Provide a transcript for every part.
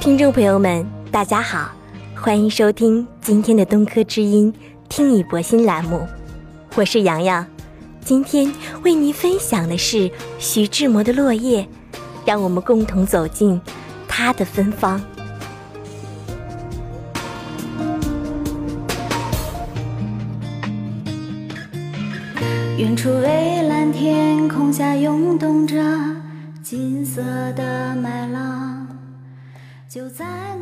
听众朋友们，大家好，欢迎收听今天的东科之音听你博新栏目，我是洋洋。今天为您分享的是徐志摩的《落叶》，让我们共同走进他的芬芳。远处蔚蓝天空下涌动着金色的麦浪。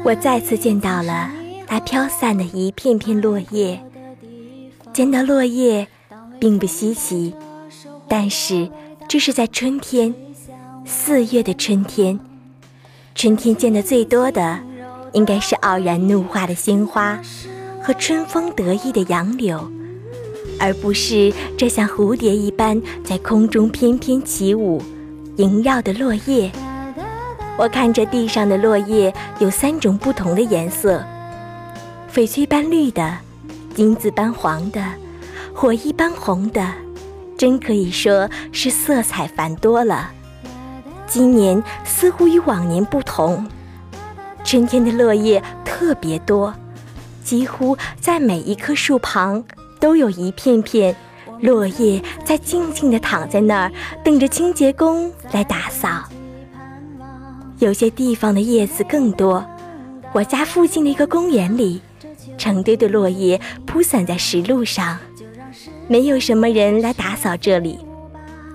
我再次见到了它飘散的一片片落叶。见到落叶并不稀奇，但是这是在春天，四月的春天。春天见的最多的，应该是傲然怒化的鲜花和春风得意的杨柳，而不是这像蝴蝶一般在空中翩翩起舞、萦绕的落叶。我看着地上的落叶有三种不同的颜色：翡翠般绿的、金子般黄的、火一般红的，真可以说是色彩繁多了。今年似乎与往年不同，春天的落叶特别多，几乎在每一棵树旁都有一片片落叶在静静地躺在那儿，等着清洁工来打扫。有些地方的叶子更多，我家附近的一个公园里，成堆的落叶铺散在石路上，没有什么人来打扫这里。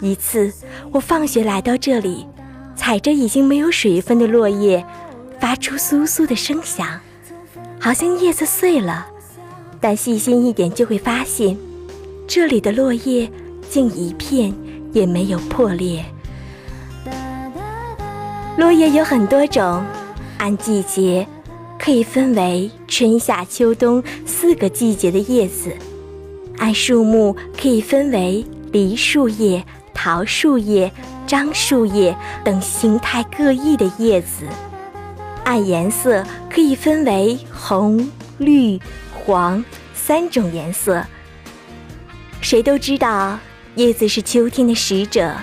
一次，我放学来到这里，踩着已经没有水分的落叶，发出簌簌的声响，好像叶子碎了。但细心一点就会发现，这里的落叶竟一片也没有破裂。落叶有很多种，按季节可以分为春夏秋冬四个季节的叶子；按树木可以分为梨树叶、桃树叶、樟树叶等形态各异的叶子；按颜色可以分为红、绿、黄三种颜色。谁都知道，叶子是秋天的使者，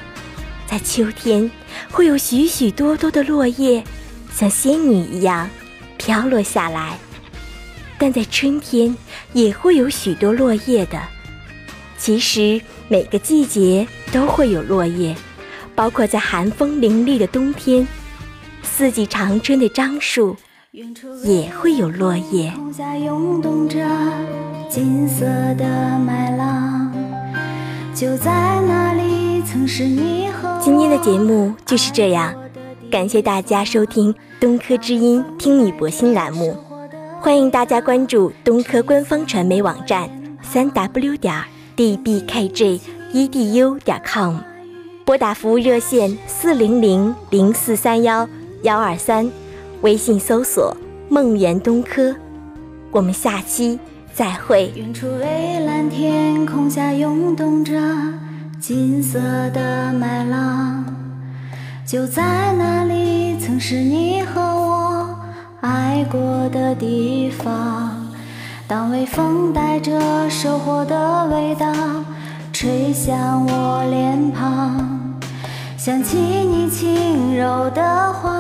在秋天。会有许许多多的落叶，像仙女一样飘落下来。但在春天也会有许多落叶的。其实每个季节都会有落叶，包括在寒风凛冽的冬天，四季常春的樟树也会有落叶。就在那里，曾是你今天的节目就是这样，感谢大家收听东科之音听你博新栏目，欢迎大家关注东科官方传媒网站三 w 点 dbkj edu 点 com，拨打服务热线四零零零四三幺幺二三，微信搜索梦圆东科，我们下期再会。远处蔚蓝天空下涌动着。金色的麦浪，就在那里，曾是你和我爱过的地方。当微风带着收获的味道吹向我脸庞，想起你轻柔的话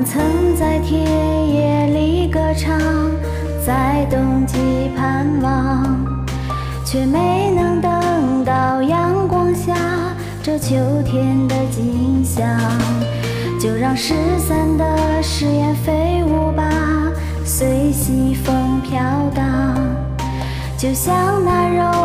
们曾在田野里歌唱，在冬季盼望，却没能等到阳光下这秋天的景象。就让失散的誓言飞舞吧，随西风飘荡。就像那柔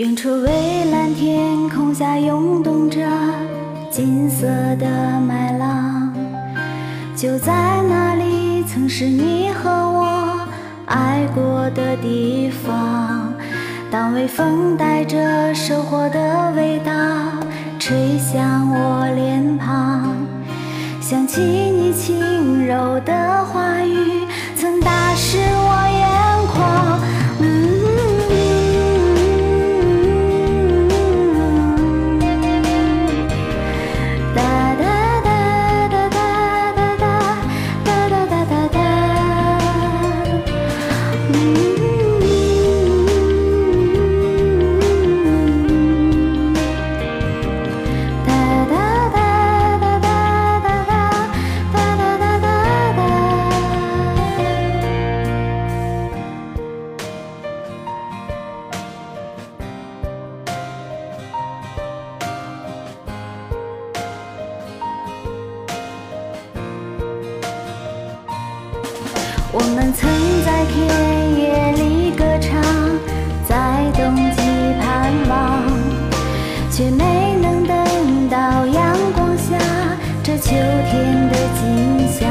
远处蔚蓝天空下涌动着金色的麦浪，就在那里，曾是你和我爱过的地方。当微风带着收获的味道吹向我脸庞，想起你轻柔的话语，我们曾在田野里歌唱，在冬季盼望，却没能等到阳光下这秋天的景象。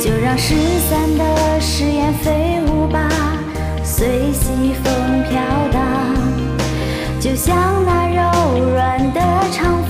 就让失散的誓言飞舞吧，随西风飘荡，就像那柔软的长。